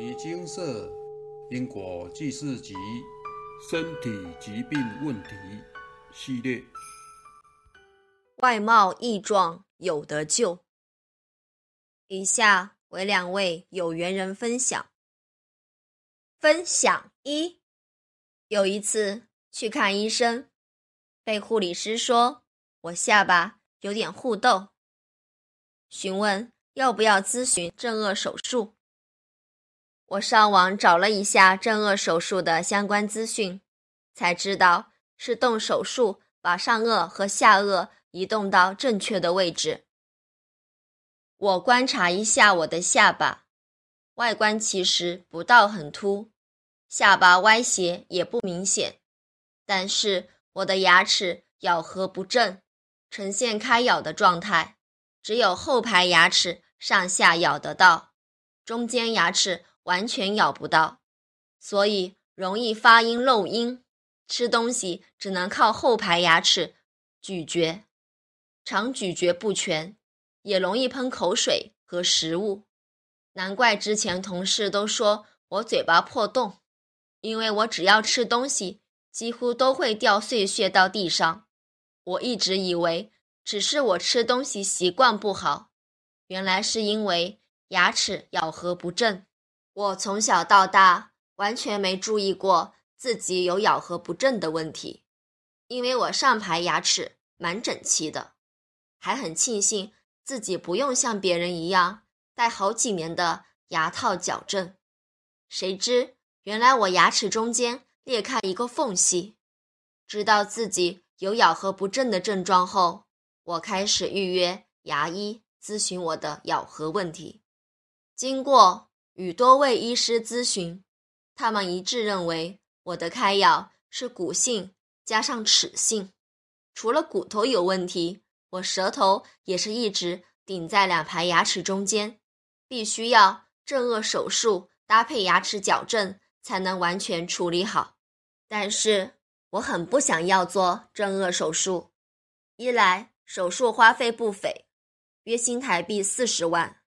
遗精舍因果记事集身体疾病问题系列。外貌异状有得救。以下为两位有缘人分享。分享一：有一次去看医生，被护理师说我下巴有点互痘，询问要不要咨询正颚手术。我上网找了一下正颚手术的相关资讯，才知道是动手术把上颚和下颚移动到正确的位置。我观察一下我的下巴，外观其实不到很凸，下巴歪斜也不明显，但是我的牙齿咬合不正，呈现开咬的状态，只有后排牙齿上下咬得到，中间牙齿。完全咬不到，所以容易发音漏音，吃东西只能靠后排牙齿咀嚼，常咀嚼不全，也容易喷口水和食物。难怪之前同事都说我嘴巴破洞，因为我只要吃东西，几乎都会掉碎屑到地上。我一直以为只是我吃东西习惯不好，原来是因为牙齿咬合不正。我从小到大完全没注意过自己有咬合不正的问题，因为我上排牙齿蛮整齐的，还很庆幸自己不用像别人一样戴好几年的牙套矫正。谁知原来我牙齿中间裂开一个缝隙。知道自己有咬合不正的症状后，我开始预约牙医咨询我的咬合问题。经过。与多位医师咨询，他们一致认为我的开咬是骨性加上齿性。除了骨头有问题，我舌头也是一直顶在两排牙齿中间，必须要正颚手术搭配牙齿矫正才能完全处理好。但是我很不想要做正颚手术，一来手术花费不菲，约新台币四十万。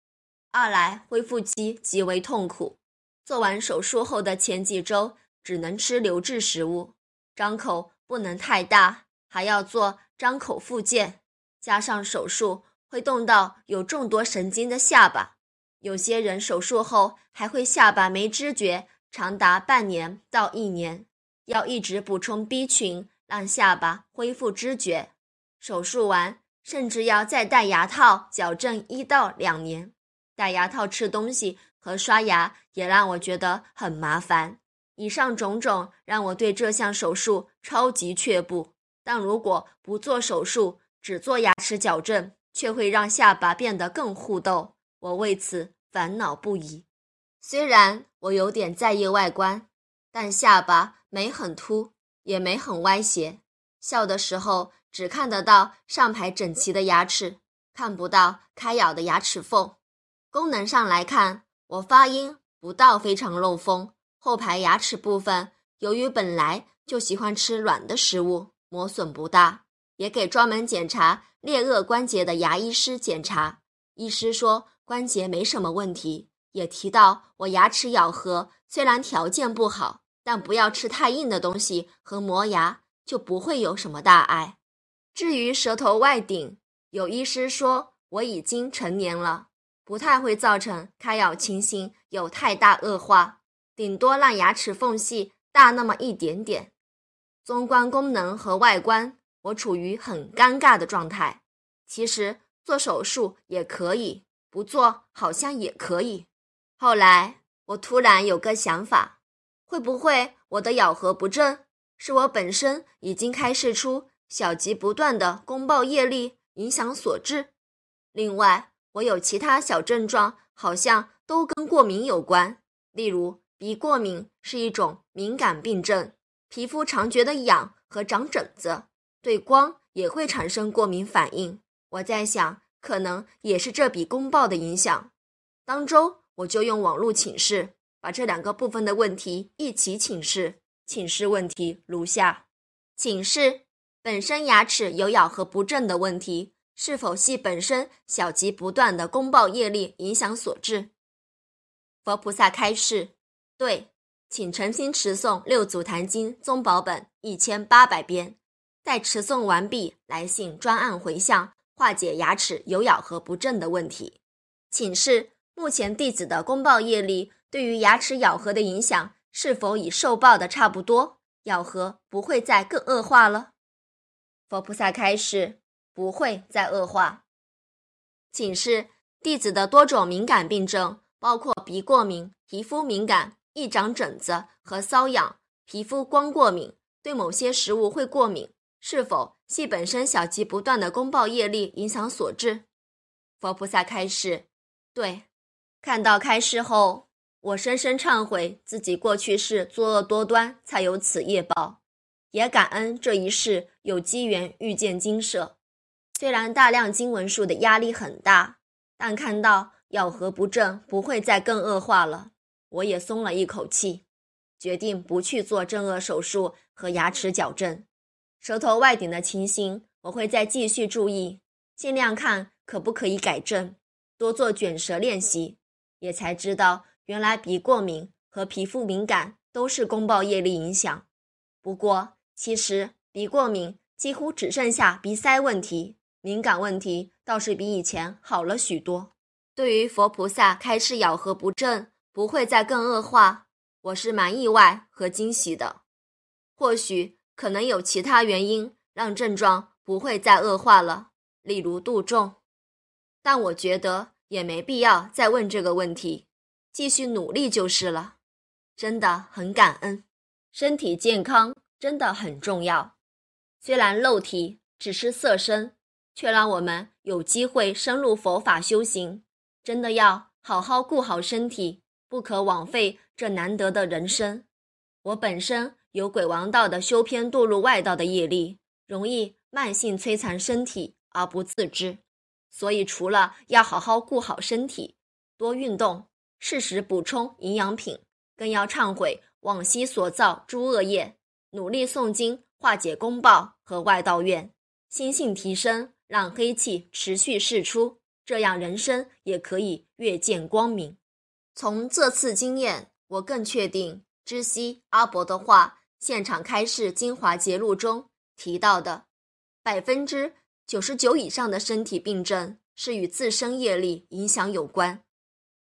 二来恢复期极为痛苦，做完手术后的前几周只能吃流质食物，张口不能太大，还要做张口复健，加上手术会动到有众多神经的下巴，有些人手术后还会下巴没知觉，长达半年到一年，要一直补充 B 群，让下巴恢复知觉。手术完甚至要再戴牙套矫正一到两年。戴牙套吃东西和刷牙也让我觉得很麻烦。以上种种让我对这项手术超级却步。但如果不做手术，只做牙齿矫正，却会让下巴变得更互斗。我为此烦恼不已。虽然我有点在意外观，但下巴没很凸，也没很歪斜，笑的时候只看得到上排整齐的牙齿，看不到开咬的牙齿缝。功能上来看，我发音不到非常漏风。后排牙齿部分，由于本来就喜欢吃软的食物，磨损不大。也给专门检查颞颚关节的牙医师检查，医师说关节没什么问题，也提到我牙齿咬合虽然条件不好，但不要吃太硬的东西和磨牙，就不会有什么大碍。至于舌头外顶，有医师说我已经成年了。不太会造成开咬情形有太大恶化，顶多让牙齿缝隙大那么一点点。综观功能和外观，我处于很尴尬的状态。其实做手术也可以，不做好像也可以。后来我突然有个想法，会不会我的咬合不正，是我本身已经开始出小吉不断的宫爆业力影响所致？另外。我有其他小症状，好像都跟过敏有关。例如，鼻过敏是一种敏感病症，皮肤常觉得痒和长疹子，对光也会产生过敏反应。我在想，可能也是这笔公报的影响。当周我就用网络请示，把这两个部分的问题一起请示。请示问题如下：请示本身牙齿有咬合不正的问题。是否系本身小极不断的公报业力影响所致？佛菩萨开示：对，请诚心持诵《六祖坛经》宗宝本一千八百遍，待持诵完毕，来信专案回向，化解牙齿有咬合不正的问题。请示：目前弟子的公报业力对于牙齿咬合的影响，是否已受报的差不多？咬合不会再更恶化了？佛菩萨开示：不会再恶化。请示弟子的多种敏感病症，包括鼻过敏、皮肤敏感、易长疹子和瘙痒、皮肤光过敏，对某些食物会过敏，是否系本身小疾不断的公报业力影响所致？佛菩萨开示：对。看到开示后。我深深忏悔自己过去是作恶多端，才有此业报，也感恩这一世有机缘遇见金舍。虽然大量经文数的压力很大，但看到咬合不正不会再更恶化了，我也松了一口气，决定不去做正颚手术和牙齿矫正。舌头外顶的情形，我会再继续注意，尽量看可不可以改正，多做卷舌练习，也才知道。原来鼻过敏和皮肤敏感都是公报业力影响，不过其实鼻过敏几乎只剩下鼻塞问题，敏感问题倒是比以前好了许多。对于佛菩萨开示咬合不正不会再更恶化，我是蛮意外和惊喜的。或许可能有其他原因让症状不会再恶化了，例如度重，但我觉得也没必要再问这个问题。继续努力就是了，真的很感恩。身体健康真的很重要，虽然肉体只是色身，却让我们有机会深入佛法修行。真的要好好顾好身体，不可枉费这难得的人生。我本身有鬼王道的修偏堕入外道的业力，容易慢性摧残身体而不自知，所以除了要好好顾好身体，多运动。适时补充营养品，更要忏悔往昔所造诸恶业，努力诵经化解公报和外道怨，心性提升，让黑气持续释出，这样人生也可以越见光明。从这次经验，我更确定知悉阿伯的话，现场开示精华节录中提到的百分之九十九以上的身体病症是与自身业力影响有关。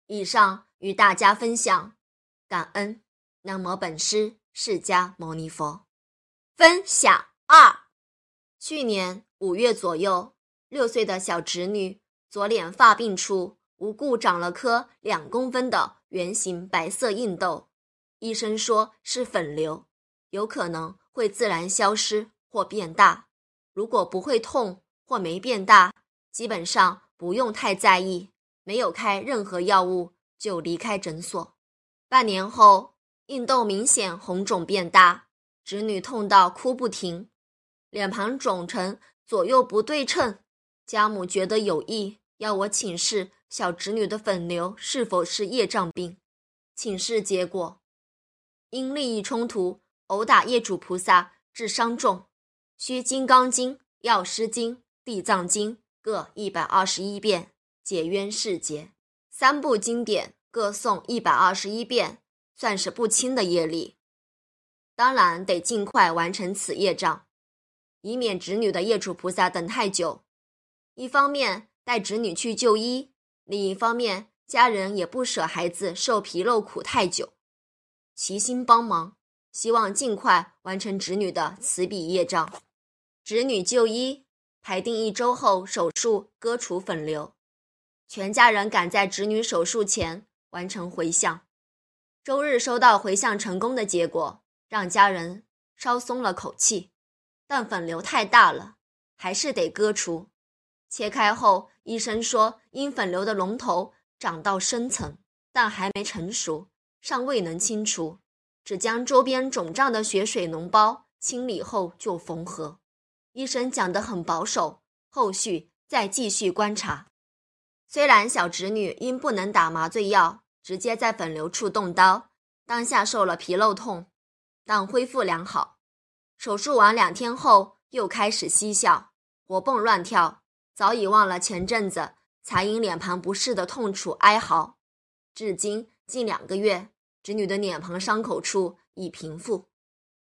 以上。与大家分享，感恩南无本师释迦牟尼佛。分享二：去年五月左右，六岁的小侄女左脸发病处无故长了颗两公分的圆形白色硬痘，医生说是粉瘤，有可能会自然消失或变大。如果不会痛或没变大，基本上不用太在意，没有开任何药物。就离开诊所。半年后，硬痘明显红肿变大，侄女痛到哭不停，脸庞肿成左右不对称。家母觉得有异，要我请示小侄女的粉瘤是否是业障病。请示结果，因利益冲突殴打业主菩萨致伤重，需《金刚经》《药师经》《地藏经》各一百二十一遍解冤释结。三部经典各诵一百二十一遍，算是不轻的业力。当然得尽快完成此业障，以免侄女的业主菩萨等太久。一方面带侄女去就医，另一方面家人也不舍孩子受皮肉苦太久，齐心帮忙，希望尽快完成侄女的此笔业障。侄女就医排定一周后手术割除粉瘤。全家人赶在侄女手术前完成回向，周日收到回向成功的结果，让家人稍松了口气。但粉瘤太大了，还是得割除。切开后，医生说因粉瘤的龙头长到深层，但还没成熟，尚未能清除，只将周边肿胀的血水脓包清理后就缝合。医生讲得很保守，后续再继续观察。虽然小侄女因不能打麻醉药，直接在粉瘤处动刀，当下受了皮肉痛，但恢复良好。手术完两天后，又开始嬉笑、活蹦乱跳，早已忘了前阵子才因脸庞不适的痛楚哀嚎。至今近两个月，侄女的脸庞伤口处已平复，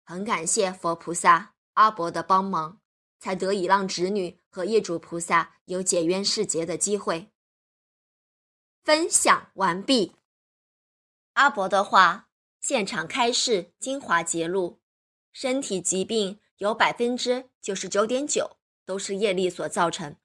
很感谢佛菩萨、阿伯的帮忙，才得以让侄女和业主菩萨有解冤释结的机会。分享完毕。阿伯的话，现场开示精华节录：身体疾病有百分之九十九点九都是业力所造成，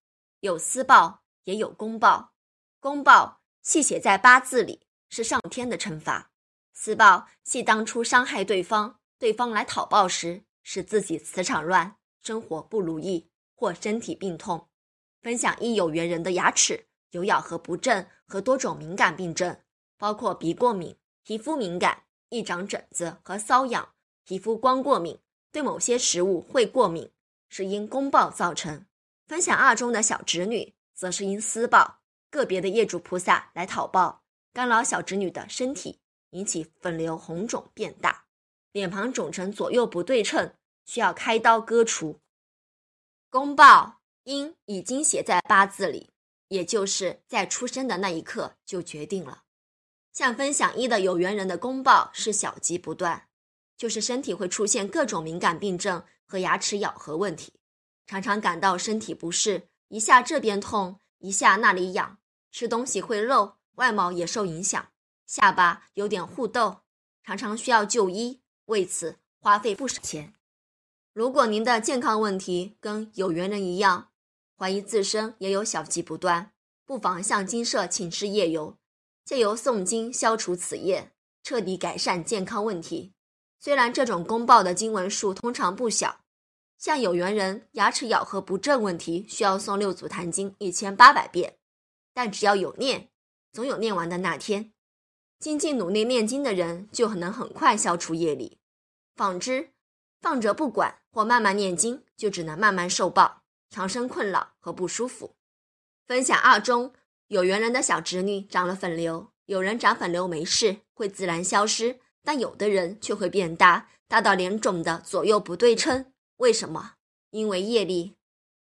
有私报也有公报，公报系写在八字里。是上天的惩罚，私报系当初伤害对方，对方来讨报时，使自己磁场乱，生活不如意或身体病痛。分享一有缘人的牙齿有咬合不正和多种敏感病症，包括鼻过敏、皮肤敏感、易长疹子和瘙痒、皮肤光过敏，对某些食物会过敏，是因公报造成。分享二中的小侄女则是因私报，个别的业主菩萨来讨报。干扰小侄女的身体，引起粉瘤红肿变大，脸庞肿成左右不对称，需要开刀割除。公报因已经写在八字里，也就是在出生的那一刻就决定了。像分享一的有缘人的公报是小疾不断，就是身体会出现各种敏感病症和牙齿咬合问题，常常感到身体不适，一下这边痛，一下那里痒，吃东西会漏。外貌也受影响，下巴有点互痘，常常需要就医，为此花费不少钱。如果您的健康问题跟有缘人一样，怀疑自身也有小疾不断，不妨向金社请示夜游，借由诵经消除此业，彻底改善健康问题。虽然这种公报的经文数通常不小，像有缘人牙齿咬合不正问题，需要诵六祖坛经一千八百遍，但只要有念。总有念完的那天，精进努力念经的人就能很快消除业力。反之，放着不管或慢慢念经，就只能慢慢受报，长生困扰和不舒服。分享二中有缘人的小侄女长了粉瘤，有人长粉瘤没事，会自然消失，但有的人却会变大，大到脸肿的左右不对称。为什么？因为业力。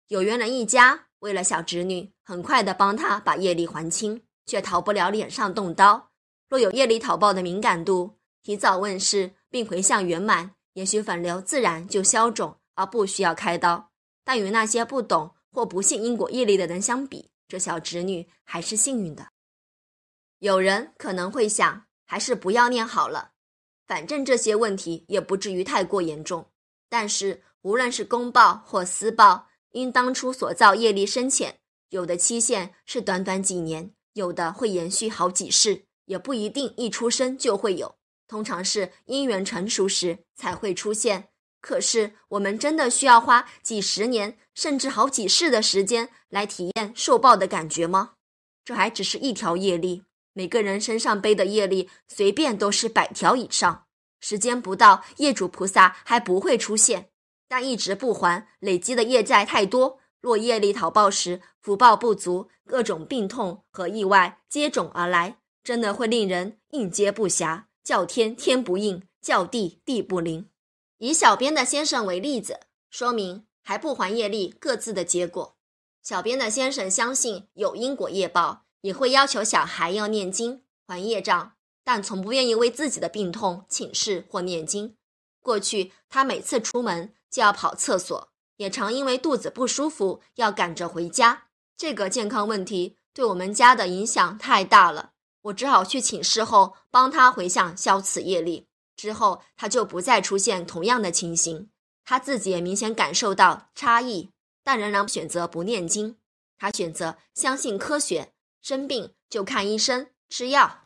有缘人一家为了小侄女，很快的帮她把业力还清。却逃不了脸上动刀。若有业力讨报的敏感度，提早问世并回向圆满，也许粉瘤自然就消肿，而不需要开刀。但与那些不懂或不信因果业力的人相比，这小侄女还是幸运的。有人可能会想，还是不要念好了，反正这些问题也不至于太过严重。但是，无论是公报或私报，因当初所造业力深浅，有的期限是短短几年。有的会延续好几世，也不一定一出生就会有，通常是因缘成熟时才会出现。可是我们真的需要花几十年甚至好几世的时间来体验受报的感觉吗？这还只是一条业力，每个人身上背的业力随便都是百条以上，时间不到，业主菩萨还不会出现，但一直不还，累积的业债太多。若业力讨报时福报不足，各种病痛和意外接踵而来，真的会令人应接不暇，叫天天不应，叫地地不灵。以小编的先生为例子，说明还不还业力各自的结果。小编的先生相信有因果业报，也会要求小孩要念经还业障，但从不愿意为自己的病痛请示或念经。过去他每次出门就要跑厕所。也常因为肚子不舒服要赶着回家，这个健康问题对我们家的影响太大了。我只好去请示后帮他回向消此业力，之后他就不再出现同样的情形。他自己也明显感受到差异，但仍然选择不念经。他选择相信科学，生病就看医生吃药，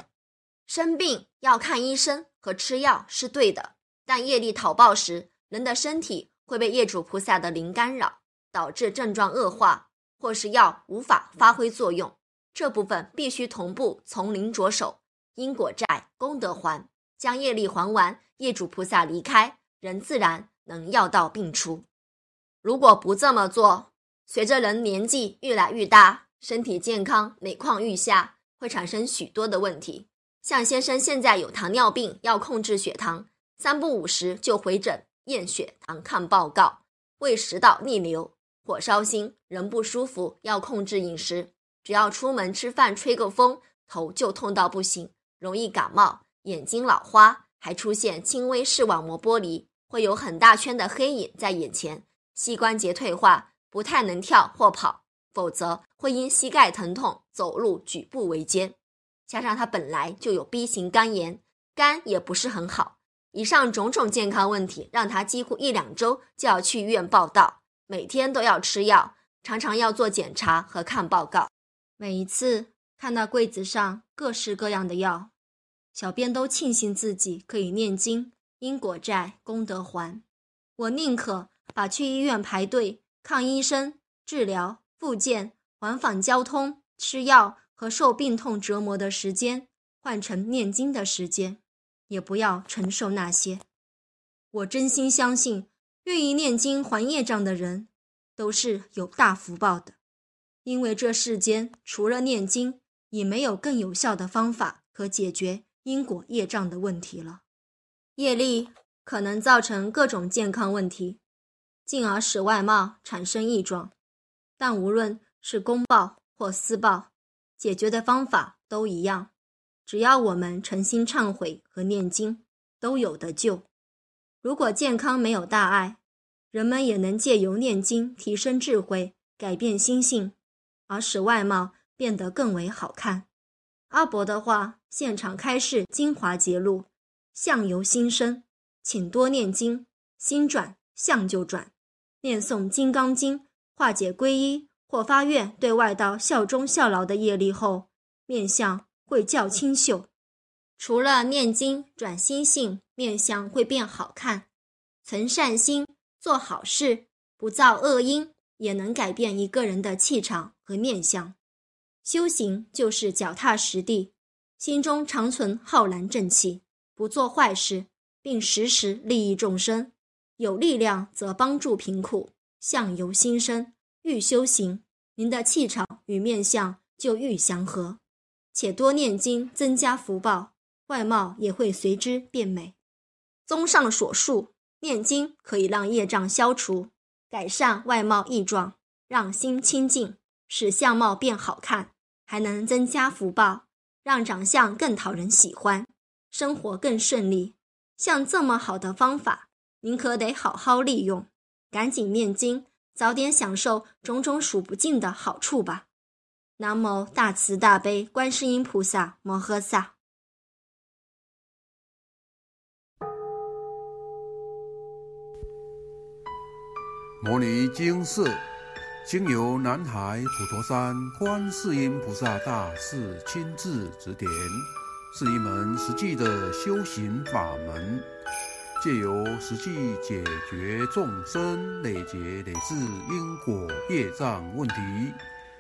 生病要看医生和吃药是对的。但业力讨报时，人的身体。会被业主菩萨的灵干扰，导致症状恶化，或是药无法发挥作用。这部分必须同步从零着手，因果债功德还，将业力还完，业主菩萨离开，人自然能药到病除。如果不这么做，随着人年纪越来越大，身体健康每况愈下，会产生许多的问题。像先生现在有糖尿病，要控制血糖，三不五时就回诊。验血糖看报告，胃食道逆流，火烧心，人不舒服，要控制饮食。只要出门吃饭吹个风，头就痛到不行，容易感冒，眼睛老花，还出现轻微视网膜剥离，会有很大圈的黑影在眼前，膝关节退化，不太能跳或跑，否则会因膝盖疼痛走路举步维艰。加上他本来就有 B 型肝炎，肝也不是很好。以上种种健康问题，让他几乎一两周就要去医院报道，每天都要吃药，常常要做检查和看报告。每一次看到柜子上各式各样的药，小编都庆幸自己可以念经，因果债功德还。我宁可把去医院排队、看医生、治疗、复健、往返交通、吃药和受病痛折磨的时间，换成念经的时间。也不要承受那些。我真心相信，愿意念经还业障的人，都是有大福报的。因为这世间除了念经，已没有更有效的方法可解决因果业障的问题了。业力可能造成各种健康问题，进而使外貌产生异状。但无论是公报或私报，解决的方法都一样。只要我们诚心忏悔和念经，都有得救。如果健康没有大碍，人们也能借由念经提升智慧，改变心性，而使外貌变得更为好看。阿伯的话，现场开示精华节录：相由心生，请多念经，心转相就转。念诵《金刚经》，化解皈依或发愿对外道效忠效劳的业力后，面相。会较清秀，除了念经转心性，面相会变好看。存善心，做好事，不造恶因，也能改变一个人的气场和面相。修行就是脚踏实地，心中常存浩然正气，不做坏事，并时时利益众生。有力量则帮助贫苦。相由心生，愈修行，您的气场与面相就愈祥和。且多念经，增加福报，外貌也会随之变美。综上所述，念经可以让业障消除，改善外貌异状，让心清净，使相貌变好看，还能增加福报，让长相更讨人喜欢，生活更顺利。像这么好的方法，您可得好好利用，赶紧念经，早点享受种种数不尽的好处吧。南无大慈大悲观世音菩萨摩诃萨。摩尼经释，经由南海普陀山观世音菩萨大士亲自指点，是一门实际的修行法门，借由实际解决众生累劫累世因果业障问题。